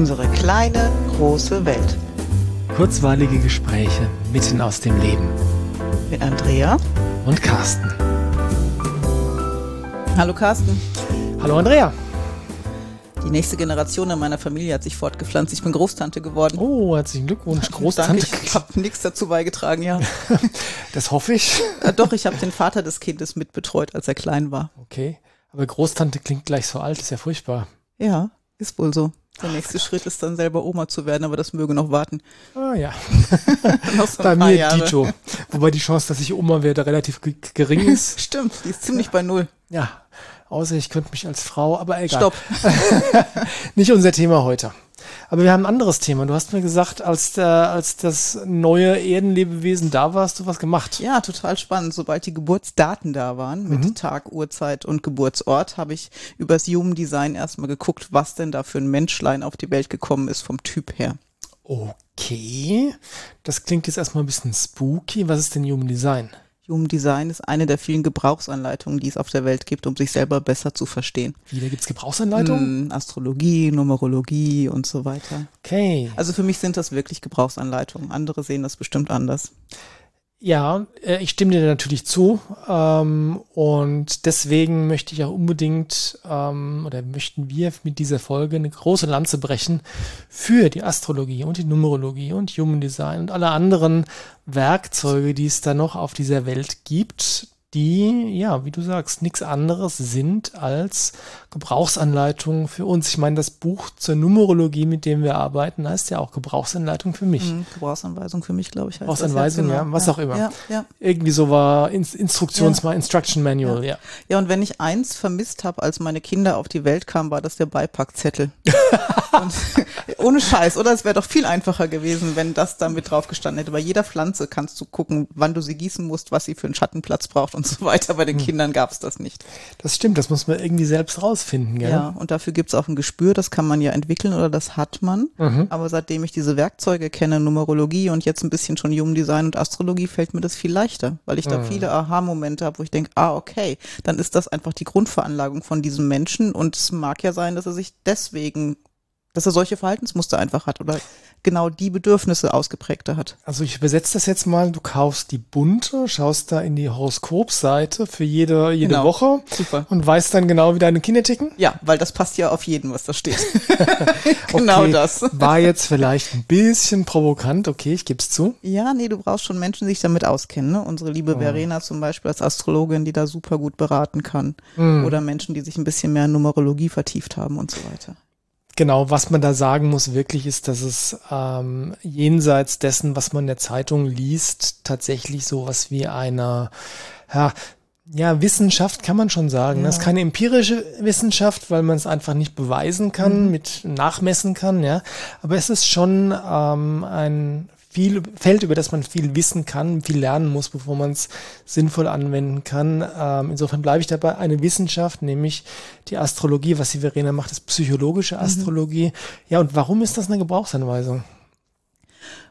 Unsere kleine, große Welt. Kurzweilige Gespräche mitten aus dem Leben. Mit Andrea und Carsten. Hallo Carsten. Hallo Andrea. Die nächste Generation in meiner Familie hat sich fortgepflanzt. Ich bin Großtante geworden. Oh, herzlichen Glückwunsch, Großtante. Danke, ich habe nichts dazu beigetragen, ja. das hoffe ich. Äh, doch, ich habe den Vater des Kindes mitbetreut, als er klein war. Okay, aber Großtante klingt gleich so alt, ist ja furchtbar. Ja, ist wohl so. Der nächste Schritt ist dann selber Oma zu werden, aber das möge noch warten. Ah ja. so bei mir Jahre. Dito. Wobei die Chance, dass ich Oma werde, relativ gering ist. Stimmt, die ist ziemlich bei null. Ja, außer ich könnte mich als Frau, aber egal. Stopp. Nicht unser Thema heute. Aber wir haben ein anderes Thema. Du hast mir gesagt, als, der, als das neue Erdenlebewesen da war, hast du was gemacht. Ja, total spannend. Sobald die Geburtsdaten da waren, mit mhm. Tag, Uhrzeit und Geburtsort, habe ich übers Human Design erstmal geguckt, was denn da für ein Menschlein auf die Welt gekommen ist vom Typ her. Okay, das klingt jetzt erstmal ein bisschen spooky. Was ist denn Human Design? Human Design ist eine der vielen Gebrauchsanleitungen, die es auf der Welt gibt, um sich selber besser zu verstehen. Wie, da gibt es Gebrauchsanleitungen? Hm, Astrologie, Numerologie und so weiter. Okay. Also für mich sind das wirklich Gebrauchsanleitungen. Andere sehen das bestimmt anders. Ja, äh, ich stimme dir natürlich zu. Ähm, und deswegen möchte ich auch unbedingt ähm, oder möchten wir mit dieser Folge eine große Lanze brechen für die Astrologie und die Numerologie und Human Design und alle anderen Werkzeuge, die es da noch auf dieser Welt gibt, die, ja, wie du sagst, nichts anderes sind als Gebrauchsanleitungen für uns. Ich meine, das Buch zur Numerologie, mit dem wir arbeiten, heißt ja auch Gebrauchsanleitung für mich. Mhm, Gebrauchsanweisung für mich, glaube ich. Gebrauchsanweisung, ja, genau. was ja, auch immer. Ja, ja. Irgendwie so war Instruktions ja. Instruction Manual, ja. Ja, und wenn ich eins vermisst habe, als meine Kinder auf die Welt kamen, war das der Beipackzettel. ohne Scheiß, oder? Es wäre doch viel einfacher gewesen, wenn das da mit drauf gestanden hätte. Bei jeder Pflanze kannst du gucken, wann du sie gießen musst, was sie für einen Schattenplatz braucht und so weiter. Bei den hm. Kindern gab es das nicht. Das stimmt, das muss man irgendwie selbst rausfinden, gell? Ja, und dafür gibt es auch ein Gespür, das kann man ja entwickeln oder das hat man. Mhm. Aber seitdem ich diese Werkzeuge kenne, Numerologie und jetzt ein bisschen schon Human Design und Astrologie, fällt mir das viel leichter, weil ich da mhm. viele Aha-Momente habe, wo ich denke, ah, okay, dann ist das einfach die Grundveranlagung von diesem Menschen und es mag ja sein, dass er sich deswegen dass er solche Verhaltensmuster einfach hat oder genau die Bedürfnisse ausgeprägte hat. Also ich übersetze das jetzt mal, du kaufst die bunte, schaust da in die Horoskopseite für jede, jede genau. Woche Super. und weißt dann genau, wie deine Kinder ticken? Ja, weil das passt ja auf jeden, was da steht. genau okay. das. War jetzt vielleicht ein bisschen provokant, okay, ich gebe es zu. Ja, nee, du brauchst schon Menschen, die sich damit auskennen. Ne? Unsere liebe oh. Verena zum Beispiel als Astrologin, die da super gut beraten kann. Mm. Oder Menschen, die sich ein bisschen mehr in Numerologie vertieft haben und so weiter. Genau, was man da sagen muss wirklich ist, dass es ähm, jenseits dessen, was man in der Zeitung liest, tatsächlich sowas wie eine, ja, ja, Wissenschaft kann man schon sagen. Ja. Das ist keine empirische Wissenschaft, weil man es einfach nicht beweisen kann, mhm. mit nachmessen kann, ja. Aber es ist schon ähm, ein viel Feld, über das man viel wissen kann, viel lernen muss, bevor man es sinnvoll anwenden kann. Ähm, insofern bleibe ich dabei. Eine Wissenschaft, nämlich die Astrologie, was die Verena macht, ist psychologische mhm. Astrologie. Mhm. Ja, und warum ist das eine Gebrauchsanweisung?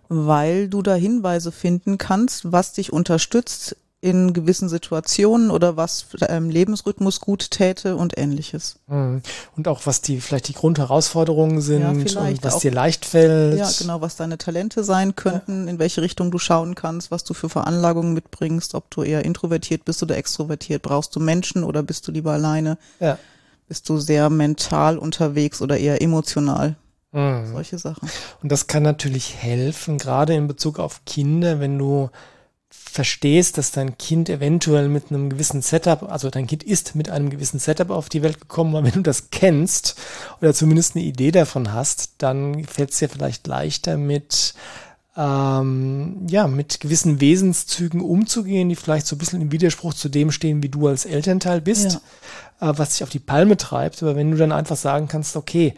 Weil du da Hinweise finden kannst, was dich unterstützt in gewissen Situationen oder was ähm, Lebensrhythmus gut täte und ähnliches. Mhm. Und auch was die vielleicht die Grundherausforderungen sind ja, und was auch, dir leicht fällt. Ja, genau, was deine Talente sein könnten, ja. in welche Richtung du schauen kannst, was du für Veranlagungen mitbringst, ob du eher introvertiert bist oder extrovertiert. Brauchst du Menschen oder bist du lieber alleine? Ja. Bist du sehr mental unterwegs oder eher emotional? Mhm. Solche Sachen. Und das kann natürlich helfen, gerade in Bezug auf Kinder, wenn du verstehst, dass dein Kind eventuell mit einem gewissen Setup, also dein Kind ist mit einem gewissen Setup auf die Welt gekommen, aber wenn du das kennst oder zumindest eine Idee davon hast, dann fällt es dir vielleicht leichter mit ähm, ja, mit gewissen Wesenszügen umzugehen, die vielleicht so ein bisschen im Widerspruch zu dem stehen, wie du als Elternteil bist, ja. äh, was dich auf die Palme treibt. Aber wenn du dann einfach sagen kannst, okay,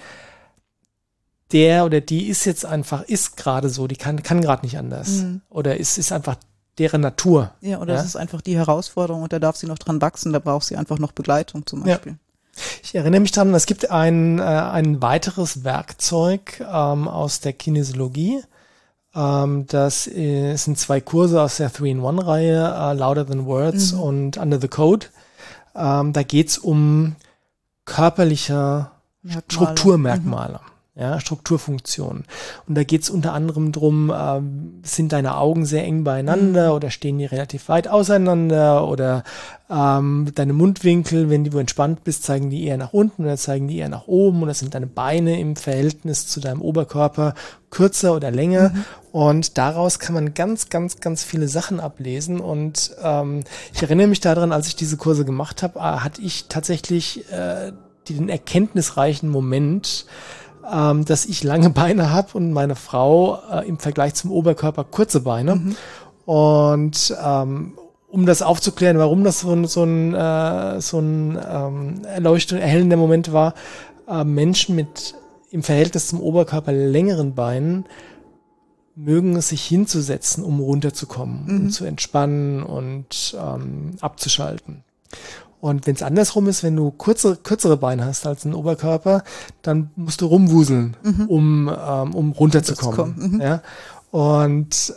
der oder die ist jetzt einfach, ist gerade so, die kann, kann gerade nicht anders. Mhm. Oder ist, ist einfach deren Natur. Ja, oder ja? das ist einfach die Herausforderung und da darf sie noch dran wachsen, da braucht sie einfach noch Begleitung zum Beispiel. Ja. Ich erinnere mich daran, es gibt ein, äh, ein weiteres Werkzeug ähm, aus der Kinesiologie. Ähm, das äh, sind zwei Kurse aus der 3-in-1-Reihe, uh, Louder Than Words mhm. und Under the Code. Ähm, da geht's um körperliche Merkmale. Strukturmerkmale. Mhm. Ja, Strukturfunktionen. Und da geht es unter anderem drum, äh, sind deine Augen sehr eng beieinander mhm. oder stehen die relativ weit auseinander oder ähm, deine Mundwinkel, wenn du entspannt bist, zeigen die eher nach unten oder zeigen die eher nach oben oder sind deine Beine im Verhältnis zu deinem Oberkörper kürzer oder länger. Mhm. Und daraus kann man ganz, ganz, ganz viele Sachen ablesen. Und ähm, ich erinnere mich daran, als ich diese Kurse gemacht habe, äh, hatte ich tatsächlich äh, den erkenntnisreichen Moment, ähm, dass ich lange Beine habe und meine Frau äh, im Vergleich zum Oberkörper kurze Beine. Mhm. Und ähm, um das aufzuklären, warum das so ein, so ein, äh, so ein ähm, erleuchtend, erhellender Moment war, äh, Menschen mit im Verhältnis zum Oberkörper längeren Beinen mögen es sich hinzusetzen, um runterzukommen mhm. und zu entspannen und ähm, abzuschalten. Und wenn es andersrum ist, wenn du kurze, kürzere Beine hast als ein Oberkörper, dann musst du rumwuseln, mhm. um, ähm, um runterzukommen. Mhm. Ja? Und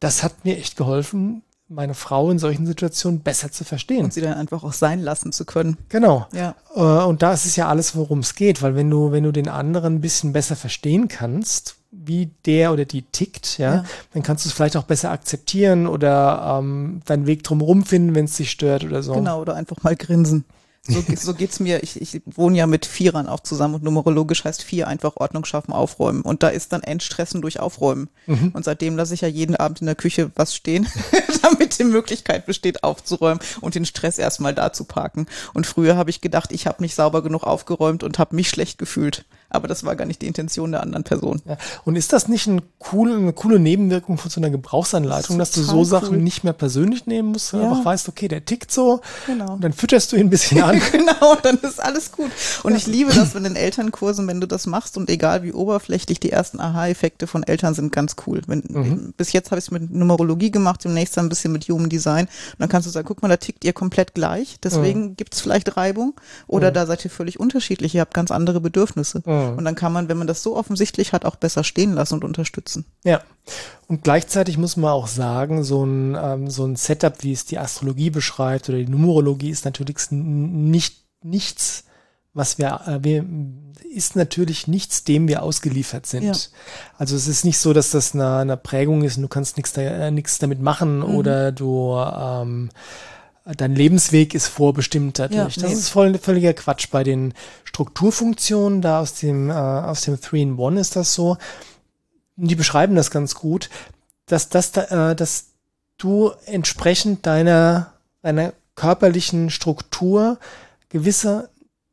das hat mir echt geholfen, meine Frau in solchen Situationen besser zu verstehen. Und sie dann einfach auch sein lassen zu können. Genau. Ja. Äh, und da ist es ja alles, worum es geht, weil wenn du, wenn du den anderen ein bisschen besser verstehen kannst, wie der oder die tickt, ja, ja. dann kannst du es vielleicht auch besser akzeptieren oder ähm, deinen Weg drumherum finden, wenn es dich stört oder so. Genau, oder einfach mal grinsen. So, so geht's mir. Ich, ich wohne ja mit Vierern auch zusammen und numerologisch heißt vier einfach Ordnung schaffen, aufräumen. Und da ist dann Endstressen durch Aufräumen. Mhm. Und seitdem lasse ich ja jeden Abend in der Küche was stehen, damit die Möglichkeit besteht, aufzuräumen und den Stress erstmal da zu parken. Und früher habe ich gedacht, ich habe nicht sauber genug aufgeräumt und habe mich schlecht gefühlt aber das war gar nicht die Intention der anderen Person. Ja. Und ist das nicht ein cool, eine coole Nebenwirkung von so einer Gebrauchsanleitung, das dass du so cool. Sachen nicht mehr persönlich nehmen musst, ja. einfach weißt, okay, der tickt so, genau. und dann fütterst du ihn ein bisschen an. genau, dann ist alles gut. Und ich liebe das in den Elternkursen, wenn du das machst und egal wie oberflächlich die ersten Aha-Effekte von Eltern sind ganz cool. Wenn, mhm. Bis jetzt habe ich es mit Numerologie gemacht, demnächst ein bisschen mit Human Design. Und dann kannst du sagen, guck mal, da tickt ihr komplett gleich, deswegen mhm. gibt es vielleicht Reibung oder mhm. da seid ihr völlig unterschiedlich, ihr habt ganz andere Bedürfnisse. Mhm. Mhm. Und dann kann man, wenn man das so offensichtlich hat, auch besser stehen lassen und unterstützen. Ja. Und gleichzeitig muss man auch sagen, so ein, ähm, so ein Setup, wie es die Astrologie beschreibt oder die Numerologie, ist natürlich nicht nichts, was wir, äh, wir ist natürlich nichts, dem wir ausgeliefert sind. Ja. Also es ist nicht so, dass das eine, eine Prägung ist und du kannst nichts da, äh, nichts damit machen mhm. oder du ähm, dein Lebensweg ist vorbestimmt dadurch. Ja, das nee. ist voll, völliger Quatsch. Bei den Strukturfunktionen, da aus dem, äh, aus dem 3-in-1 ist das so. Die beschreiben das ganz gut, dass, dass, äh, dass du entsprechend deiner, deiner körperlichen Struktur gewisse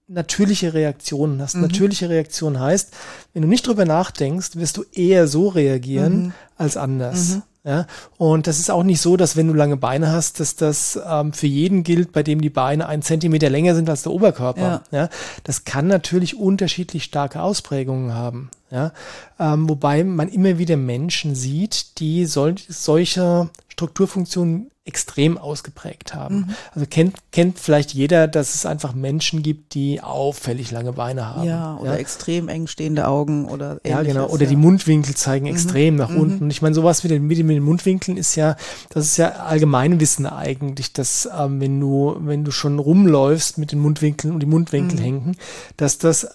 natürliche Reaktionen hast. Mhm. Natürliche Reaktion heißt, wenn du nicht drüber nachdenkst, wirst du eher so reagieren mhm. als anders. Mhm. Ja, und das ist auch nicht so, dass wenn du lange Beine hast, dass das ähm, für jeden gilt, bei dem die Beine einen Zentimeter länger sind als der Oberkörper. Ja. ja das kann natürlich unterschiedlich starke Ausprägungen haben. Ja, ähm, wobei man immer wieder Menschen sieht, die sol solche Strukturfunktionen extrem ausgeprägt haben. Mhm. Also kennt, kennt vielleicht jeder, dass es einfach Menschen gibt, die auffällig lange Beine haben. Ja, oder ja? extrem eng stehende Augen oder ähnliches. Ja, genau. Oder ja. die Mundwinkel zeigen mhm. extrem nach mhm. unten. Und ich meine, sowas wie mit, mit den Mundwinkeln ist ja, das ist ja Allgemeinwissen eigentlich, dass ähm, wenn du, wenn du schon rumläufst mit den Mundwinkeln und die Mundwinkel mhm. hängen, dass das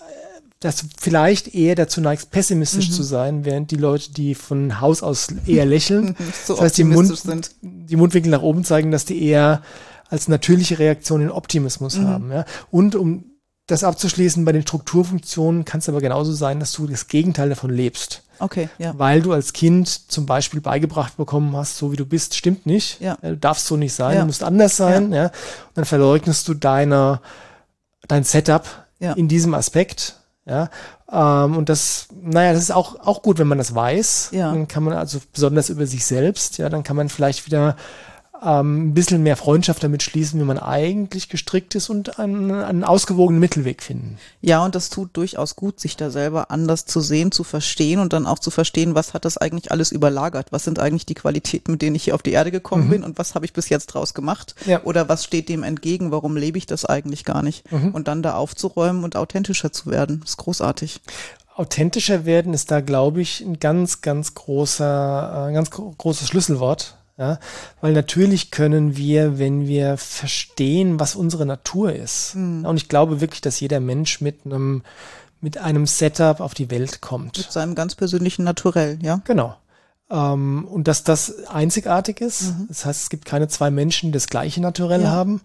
dass du vielleicht eher dazu neigst, pessimistisch mhm. zu sein, während die Leute, die von Haus aus eher lächeln, so das heißt, die, Mund, sind. die Mundwinkel nach oben zeigen, dass die eher als natürliche Reaktion den Optimismus mhm. haben. Ja? Und um das abzuschließen, bei den Strukturfunktionen kann es aber genauso sein, dass du das Gegenteil davon lebst. Okay, ja. Weil du als Kind zum Beispiel beigebracht bekommen hast, so wie du bist, stimmt nicht. Ja. Du darfst so nicht sein, ja. du musst anders sein. Ja. ja. Und dann verleugnest du deine, dein Setup in diesem Aspekt ja, ähm, und das, naja, das ist auch, auch gut, wenn man das weiß. Ja. Dann kann man also besonders über sich selbst, ja, dann kann man vielleicht wieder ähm, ein bisschen mehr Freundschaft damit schließen, wie man eigentlich gestrickt ist und einen, einen ausgewogenen Mittelweg finden. Ja, und das tut durchaus gut, sich da selber anders zu sehen, zu verstehen und dann auch zu verstehen, was hat das eigentlich alles überlagert? Was sind eigentlich die Qualitäten, mit denen ich hier auf die Erde gekommen mhm. bin und was habe ich bis jetzt draus gemacht? Ja. Oder was steht dem entgegen? Warum lebe ich das eigentlich gar nicht? Mhm. Und dann da aufzuräumen und authentischer zu werden, ist großartig authentischer werden ist da, glaube ich, ein ganz, ganz großer, ein ganz großes Schlüsselwort. Ja, weil natürlich können wir, wenn wir verstehen, was unsere Natur ist. Mhm. Und ich glaube wirklich, dass jeder Mensch mit einem mit einem Setup auf die Welt kommt. Mit seinem ganz persönlichen Naturell, ja? Genau. Ähm, und dass das einzigartig ist. Mhm. Das heißt, es gibt keine zwei Menschen, die das gleiche Naturell ja. haben.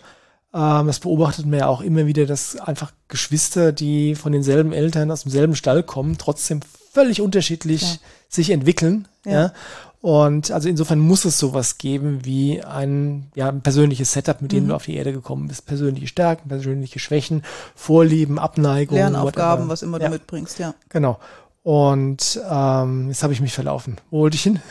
Ähm, das beobachtet man ja auch immer wieder, dass einfach Geschwister, die von denselben Eltern aus demselben Stall kommen, trotzdem völlig unterschiedlich ja. sich entwickeln. Ja. ja. Und also insofern muss es sowas geben wie ein, ja, ein persönliches Setup, mit dem mhm. du auf die Erde gekommen bist. Persönliche Stärken, persönliche Schwächen, Vorlieben, Abneigungen. Lernaufgaben, whatever. was immer du mitbringst, ja. Genau. Und ähm, jetzt habe ich mich verlaufen. Wo wollte ich hin?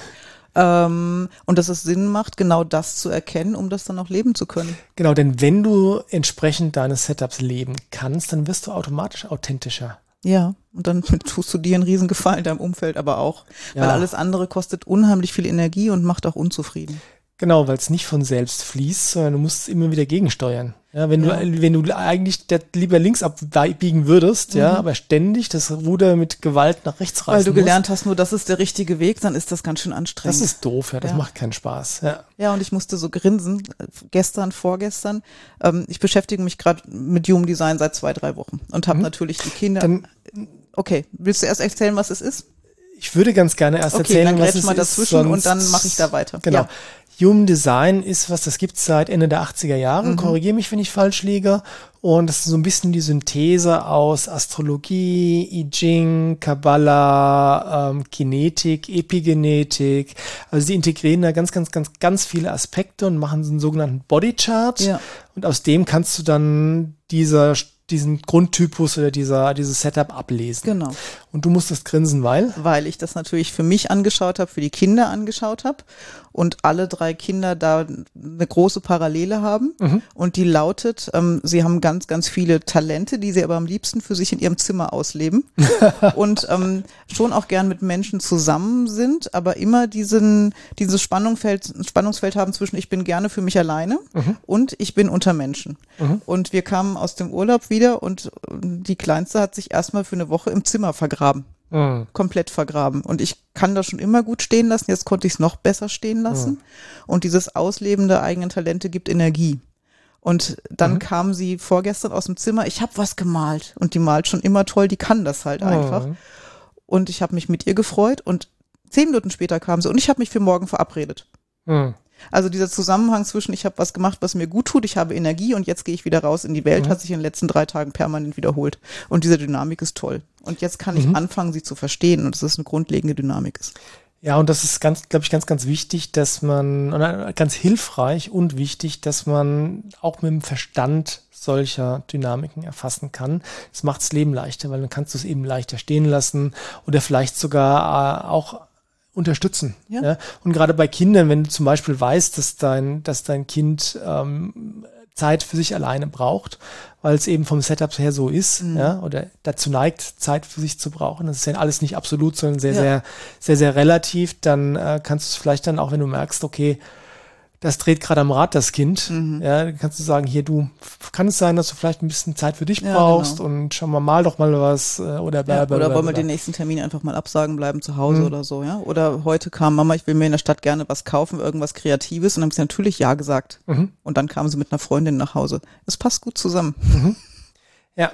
Ähm, und dass es Sinn macht, genau das zu erkennen, um das dann auch leben zu können. Genau, denn wenn du entsprechend deines Setups leben kannst, dann wirst du automatisch authentischer. Ja, und dann tust du dir einen Riesengefallen deinem Umfeld aber auch. Ja. Weil alles andere kostet unheimlich viel Energie und macht auch unzufrieden. Genau, weil es nicht von selbst fließt, sondern du musst immer wieder gegensteuern. Ja, wenn ja. du, wenn du eigentlich lieber links abbiegen würdest, mhm. ja, aber ständig das Ruder mit Gewalt nach rechts reißen Weil du gelernt musst, hast, nur das ist der richtige Weg, dann ist das ganz schön anstrengend. Das ist doof, ja, das ja. macht keinen Spaß, ja. Ja, und ich musste so grinsen, gestern, vorgestern. Ähm, ich beschäftige mich gerade mit Human Design seit zwei, drei Wochen und habe mhm. natürlich die Kinder. Dann, okay, willst du erst erzählen, was es ist? Ich würde ganz gerne erst okay, erzählen, dann was es mal dazwischen und dann mache ich da weiter. Genau. Ja. Human Design ist was, das gibt's seit Ende der 80er Jahre. Mhm. Korrigiere mich, wenn ich falsch liege. Und das ist so ein bisschen die Synthese aus Astrologie, I Ching, Kabbalah, ähm, Kinetik, Epigenetik. Also sie integrieren da ganz, ganz, ganz, ganz viele Aspekte und machen so einen sogenannten Bodychart. Ja. Und aus dem kannst du dann dieser diesen Grundtypus oder dieser, dieses Setup ablesen. Genau. Und du musstest grinsen, weil? Weil ich das natürlich für mich angeschaut habe, für die Kinder angeschaut habe und alle drei Kinder da eine große Parallele haben. Mhm. Und die lautet, ähm, sie haben ganz, ganz viele Talente, die sie aber am liebsten für sich in ihrem Zimmer ausleben. und ähm, schon auch gern mit Menschen zusammen sind, aber immer diesen, dieses Spannungsfeld, Spannungsfeld haben zwischen ich bin gerne für mich alleine mhm. und ich bin unter Menschen. Mhm. Und wir kamen aus dem Urlaub wieder und die Kleinste hat sich erstmal für eine Woche im Zimmer vergraben vergraben. Mhm. Komplett vergraben. Und ich kann das schon immer gut stehen lassen. Jetzt konnte ich es noch besser stehen lassen. Mhm. Und dieses Ausleben der eigenen Talente gibt Energie. Und dann mhm. kam sie vorgestern aus dem Zimmer, ich habe was gemalt. Und die malt schon immer toll, die kann das halt einfach. Und ich habe mich mit ihr gefreut und zehn Minuten später kam sie und ich habe mich für morgen verabredet. Also dieser Zusammenhang zwischen, ich habe was gemacht, was mir gut tut, ich habe Energie und jetzt gehe ich wieder raus in die Welt, mhm. hat sich in den letzten drei Tagen permanent wiederholt. Und diese Dynamik ist toll. Und jetzt kann ich mhm. anfangen, sie zu verstehen und dass es eine grundlegende Dynamik ist. Ja, und das ist ganz, glaube ich, ganz, ganz wichtig, dass man, ganz hilfreich und wichtig, dass man auch mit dem Verstand solcher Dynamiken erfassen kann. Das macht das Leben leichter, weil dann kannst du es eben leichter stehen lassen oder vielleicht sogar äh, auch unterstützen. Ja. ja. Und gerade bei Kindern, wenn du zum Beispiel weißt, dass dein, dass dein Kind ähm, Zeit für sich alleine braucht, weil es eben vom Setup her so ist, mhm. ja, oder dazu neigt, Zeit für sich zu brauchen. Das ist ja alles nicht absolut, sondern sehr, ja. sehr, sehr, sehr relativ. Dann äh, kannst du es vielleicht dann auch, wenn du merkst, okay, das dreht gerade am Rad, das Kind. Mhm. Ja, kannst du sagen, hier, du, kann es sein, dass du vielleicht ein bisschen Zeit für dich ja, brauchst genau. und schau mal, mal doch mal was äh, oder bla, bla, Oder wollen wir den nächsten Termin einfach mal absagen, bleiben zu Hause mhm. oder so, ja? Oder heute kam Mama, ich will mir in der Stadt gerne was kaufen, irgendwas Kreatives und dann haben sie natürlich Ja gesagt. Mhm. Und dann kam sie mit einer Freundin nach Hause. Es passt gut zusammen. Mhm. Ja.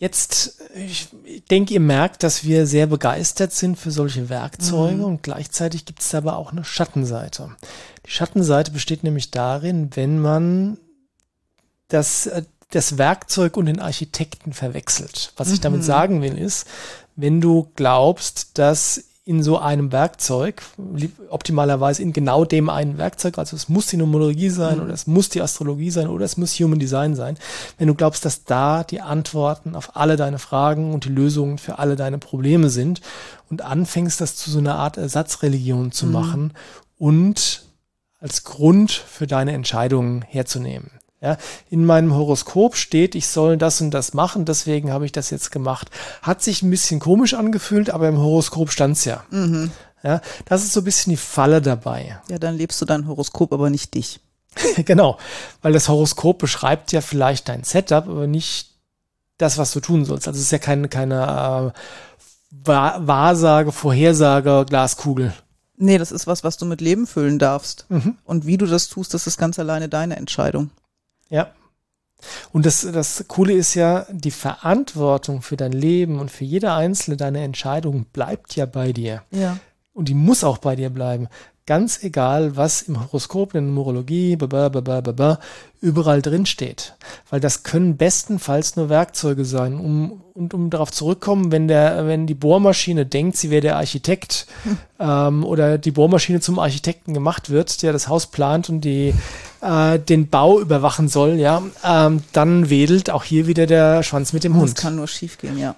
Jetzt, ich denke, ihr merkt, dass wir sehr begeistert sind für solche Werkzeuge mhm. und gleichzeitig gibt es aber auch eine Schattenseite. Die Schattenseite besteht nämlich darin, wenn man das, äh, das Werkzeug und den Architekten verwechselt. Was ich damit mhm. sagen will, ist, wenn du glaubst, dass in so einem Werkzeug, optimalerweise in genau dem einen Werkzeug, also es muss die Numerologie sein mhm. oder es muss die Astrologie sein oder es muss Human Design sein, wenn du glaubst, dass da die Antworten auf alle deine Fragen und die Lösungen für alle deine Probleme sind und anfängst, das zu so einer Art Ersatzreligion zu mhm. machen und als Grund für deine Entscheidungen herzunehmen. Ja, in meinem Horoskop steht, ich soll das und das machen, deswegen habe ich das jetzt gemacht. Hat sich ein bisschen komisch angefühlt, aber im Horoskop stand's ja. Mhm. Ja, das ist so ein bisschen die Falle dabei. Ja, dann lebst du dein Horoskop, aber nicht dich. genau, weil das Horoskop beschreibt ja vielleicht dein Setup, aber nicht das, was du tun sollst. Also es ist ja keine, keine äh, Wahrsage, Vorhersage, Glaskugel. Nee, das ist was, was du mit Leben füllen darfst. Mhm. Und wie du das tust, das ist ganz alleine deine Entscheidung. Ja. Und das, das Coole ist ja, die Verantwortung für dein Leben und für jede einzelne deiner Entscheidungen bleibt ja bei dir. Ja. Und die muss auch bei dir bleiben. Ganz egal, was im Horoskop, in der Numerologie, überall drin steht. Weil das können bestenfalls nur Werkzeuge sein. Um, und um darauf zurückkommen, wenn der, wenn die Bohrmaschine denkt, sie wäre der Architekt hm. ähm, oder die Bohrmaschine zum Architekten gemacht wird, der das Haus plant und die äh, den Bau überwachen soll, ja, ähm, dann wedelt auch hier wieder der Schwanz mit dem Hund. Das kann nur schiefgehen, ja.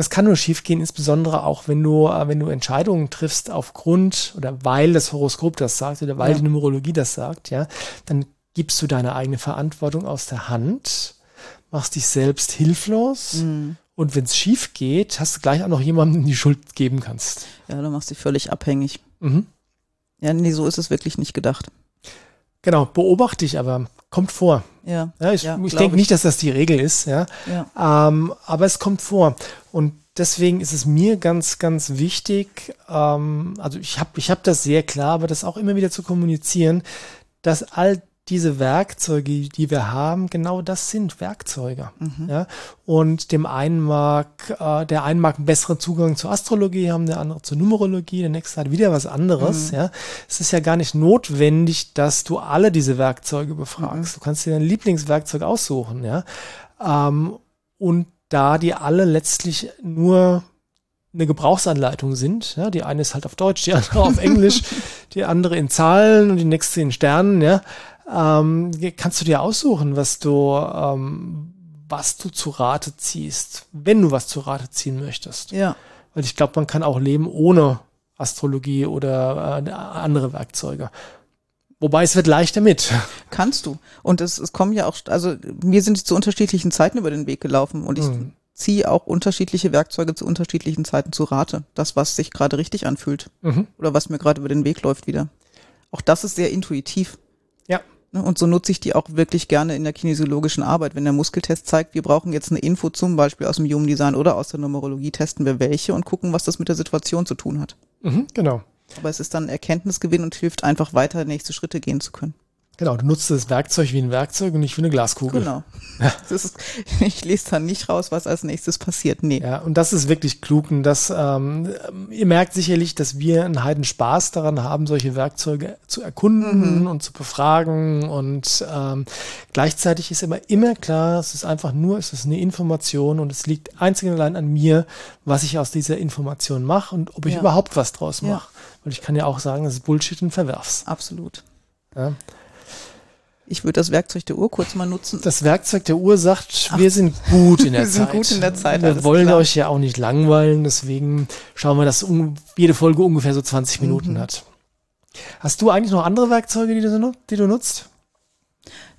Das kann nur schiefgehen, insbesondere auch, wenn du, äh, wenn du Entscheidungen triffst aufgrund oder weil das Horoskop das sagt oder weil ja. die Numerologie das sagt, ja, dann gibst du deine eigene Verantwortung aus der Hand, machst dich selbst hilflos mhm. und wenn es schief geht, hast du gleich auch noch jemanden die Schuld geben kannst. Ja, du machst dich völlig abhängig. Mhm. Ja, nee, so ist es wirklich nicht gedacht. Genau, beobachte ich aber. Kommt vor. Ja. ja ich ja, ich denke nicht, dass das die Regel ist, ja. ja. Ähm, aber es kommt vor. Und deswegen ist es mir ganz, ganz wichtig, ähm, also ich habe ich hab das sehr klar, aber das auch immer wieder zu kommunizieren, dass all diese Werkzeuge, die wir haben, genau das sind Werkzeuge. Mhm. Ja? Und dem einen mag, äh, der einen mag einen besseren Zugang zur Astrologie haben, der andere zur Numerologie, der nächste hat wieder was anderes. Mhm. Ja? Es ist ja gar nicht notwendig, dass du alle diese Werkzeuge befragst. Mhm. Du kannst dir dein Lieblingswerkzeug aussuchen, ja. Ähm, und da die alle letztlich nur eine Gebrauchsanleitung sind. Ja, die eine ist halt auf Deutsch, die andere auf Englisch, die andere in Zahlen und die nächste in Sternen. Ja, ähm, kannst du dir aussuchen, was du, ähm, was du zu Rate ziehst, wenn du was zu Rate ziehen möchtest. Ja. Weil ich glaube, man kann auch leben ohne Astrologie oder äh, andere Werkzeuge. Wobei es wird leichter mit. Kannst du. Und es, es kommen ja auch, also mir sind zu unterschiedlichen Zeiten über den Weg gelaufen und ich mhm. ziehe auch unterschiedliche Werkzeuge zu unterschiedlichen Zeiten zu Rate. Das, was sich gerade richtig anfühlt. Mhm. Oder was mir gerade über den Weg läuft wieder. Auch das ist sehr intuitiv. Ne, und so nutze ich die auch wirklich gerne in der kinesiologischen Arbeit. Wenn der Muskeltest zeigt, wir brauchen jetzt eine Info zum Beispiel aus dem Human Design oder aus der Numerologie, testen wir welche und gucken, was das mit der Situation zu tun hat. Mhm, genau. Aber es ist dann Erkenntnisgewinn und hilft einfach weiter, nächste Schritte gehen zu können. Genau, du nutzt das Werkzeug wie ein Werkzeug und nicht wie eine Glaskugel. Genau. Ja. Ist, ich lese dann nicht raus, was als nächstes passiert. Nee. Ja, und das ist wirklich klug. Und das, ähm, ihr merkt sicherlich, dass wir einen heiden Spaß daran haben, solche Werkzeuge zu erkunden mhm. und zu befragen. Und ähm, gleichzeitig ist immer, immer klar, es ist einfach nur, es ist eine Information und es liegt einzig und allein an mir, was ich aus dieser Information mache und ob ich ja. überhaupt was draus mache. Ja. Weil ich kann ja auch sagen, das ist Bullshit und verwerf's. Absolut. Ja. Ich würde das Werkzeug der Uhr kurz mal nutzen. Das Werkzeug der Uhr sagt, Ach, wir sind gut in der Zeit. Wir sind gut in der Zeit. Wir wollen klar. euch ja auch nicht langweilen, deswegen schauen wir, dass jede Folge ungefähr so 20 Minuten mhm. hat. Hast du eigentlich noch andere Werkzeuge, die du, die du nutzt?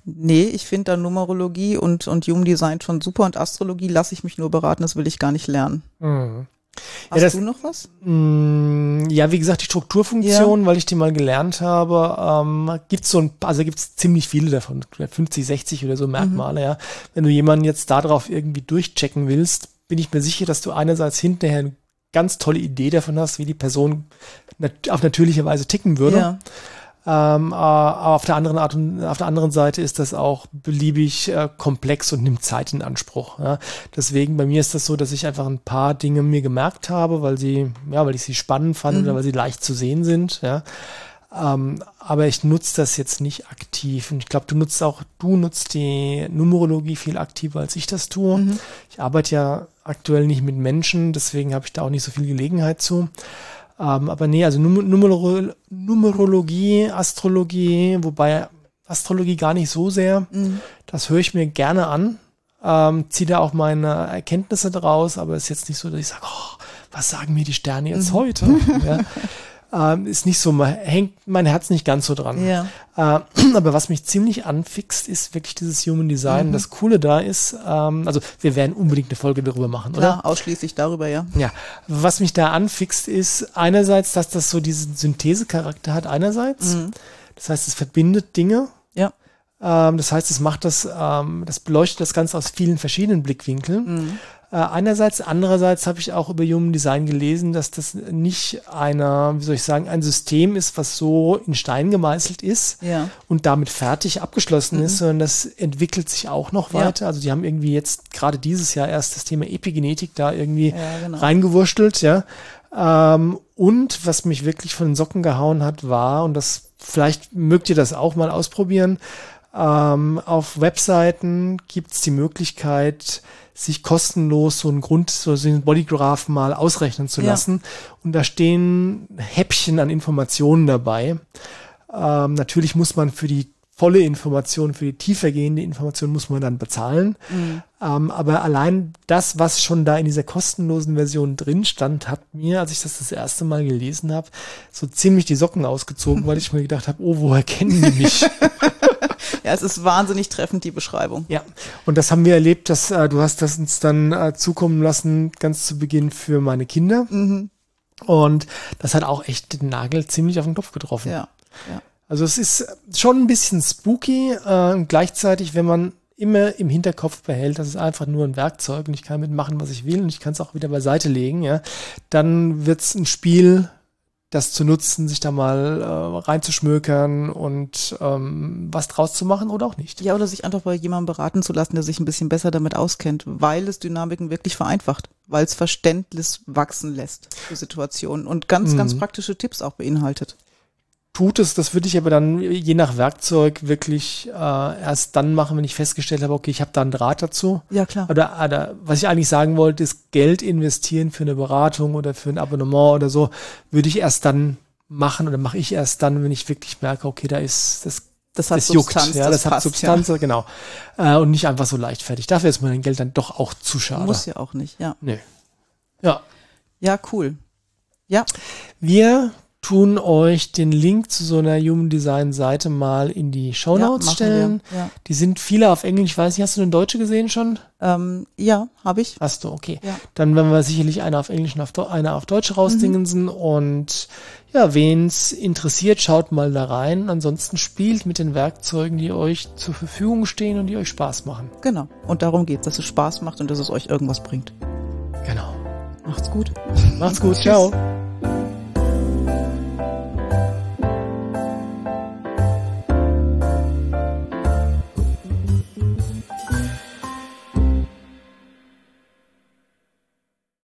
Nee, ich finde da Numerologie und, und Human Design schon super und Astrologie lasse ich mich nur beraten, das will ich gar nicht lernen. Mhm. Hast ja, das, du noch was? Mh, mm, ja, wie gesagt, die Strukturfunktion, ja. weil ich die mal gelernt habe, ähm, gibt's so ein, also gibt's ziemlich viele davon, 50, 60 oder so Merkmale, mhm. ja. Wenn du jemanden jetzt darauf irgendwie durchchecken willst, bin ich mir sicher, dass du einerseits hinterher eine ganz tolle Idee davon hast, wie die Person nat auf natürliche Weise ticken würde. Ja. Ähm, äh, auf der anderen Art und auf der anderen Seite ist das auch beliebig äh, komplex und nimmt Zeit in Anspruch. Ja. Deswegen bei mir ist das so, dass ich einfach ein paar Dinge mir gemerkt habe, weil sie, ja, weil ich sie spannend fand mhm. oder weil sie leicht zu sehen sind. Ja. Ähm, aber ich nutze das jetzt nicht aktiv. Und ich glaube, du nutzt auch, du nutzt die Numerologie viel aktiver, als ich das tue. Mhm. Ich arbeite ja aktuell nicht mit Menschen, deswegen habe ich da auch nicht so viel Gelegenheit zu. Ähm, aber nee, also Numer Numerologie, Astrologie, wobei Astrologie gar nicht so sehr. Mhm. Das höre ich mir gerne an. Ähm, ziehe da auch meine Erkenntnisse draus, aber es ist jetzt nicht so, dass ich sage, oh, was sagen mir die Sterne jetzt mhm. heute? ja ähm, ist nicht so, hängt mein Herz nicht ganz so dran. Ja. Äh, aber was mich ziemlich anfixt, ist wirklich dieses Human Design. Mhm. Das Coole da ist, ähm, also wir werden unbedingt eine Folge darüber machen, Klar, oder? ausschließlich darüber, ja. Ja, was mich da anfixt, ist einerseits, dass das so diesen Synthesecharakter hat, einerseits. Mhm. Das heißt, es verbindet Dinge. Ähm, das heißt, es macht das, ähm, das beleuchtet das Ganze aus vielen verschiedenen Blickwinkeln. Mhm. Äh, einerseits, andererseits habe ich auch über Human Design gelesen, dass das nicht einer, wie soll ich sagen, ein System ist, was so in Stein gemeißelt ist ja. und damit fertig abgeschlossen mhm. ist, sondern das entwickelt sich auch noch weiter. Ja. Also die haben irgendwie jetzt gerade dieses Jahr erst das Thema Epigenetik da irgendwie ja, genau. reingewurschtelt, ja. Ähm, und was mich wirklich von den Socken gehauen hat, war, und das vielleicht mögt ihr das auch mal ausprobieren, ähm, auf Webseiten gibt es die Möglichkeit, sich kostenlos so einen Grund, so einen Bodygraph mal ausrechnen zu lassen. Ja. Und da stehen Häppchen an Informationen dabei. Ähm, natürlich muss man für die volle Information, für die tiefergehende Information muss man dann bezahlen. Mhm. Ähm, aber allein das, was schon da in dieser kostenlosen Version drin stand, hat mir, als ich das das erste Mal gelesen habe, so ziemlich die Socken ausgezogen, weil ich mir gedacht habe, oh, woher kennen die mich? Ja, es ist wahnsinnig treffend, die Beschreibung. Ja, und das haben wir erlebt, dass äh, du hast das uns dann äh, zukommen lassen, ganz zu Beginn für meine Kinder. Mhm. Und das hat auch echt den Nagel ziemlich auf den Kopf getroffen. Ja, ja. Also es ist schon ein bisschen spooky äh, gleichzeitig, wenn man immer im Hinterkopf behält, das ist einfach nur ein Werkzeug und ich kann mitmachen, was ich will und ich kann es auch wieder beiseite legen, ja, dann wird es ein Spiel, das zu nutzen, sich da mal äh, reinzuschmökern und ähm, was draus zu machen oder auch nicht. Ja, oder sich einfach bei jemandem beraten zu lassen, der sich ein bisschen besser damit auskennt, weil es Dynamiken wirklich vereinfacht, weil es Verständnis wachsen lässt für Situationen und ganz, mhm. ganz praktische Tipps auch beinhaltet tut es, das würde ich aber dann je nach Werkzeug wirklich äh, erst dann machen, wenn ich festgestellt habe, okay, ich habe da einen Draht dazu. Ja, klar. Oder, oder was ich eigentlich sagen wollte, ist Geld investieren für eine Beratung oder für ein Abonnement oder so, würde ich erst dann machen oder mache ich erst dann, wenn ich wirklich merke, okay, da ist das das hat das Substanz, juckt, ja, das, das passt, hat Substanz, ja. genau. Äh, und nicht einfach so leichtfertig. Dafür ist mir dein Geld dann doch auch zu schade. Muss ja auch nicht, ja. Nee. Ja. Ja, cool. Ja. Wir tun euch den Link zu so einer Human Design Seite mal in die Show Notes ja, stellen. Ja. Die sind viele auf Englisch. Ich weiß nicht, hast du eine deutsche gesehen schon? Ähm, ja, habe ich. Hast du, okay. Ja. Dann werden wir sicherlich eine auf Englisch und eine auf Deutsch rausdingensen. Mhm. Und ja, wen's interessiert, schaut mal da rein. Ansonsten spielt mit den Werkzeugen, die euch zur Verfügung stehen und die euch Spaß machen. Genau. Und darum geht's, dass es Spaß macht und dass es euch irgendwas bringt. Genau. Macht's gut. Macht's gut. Ciao.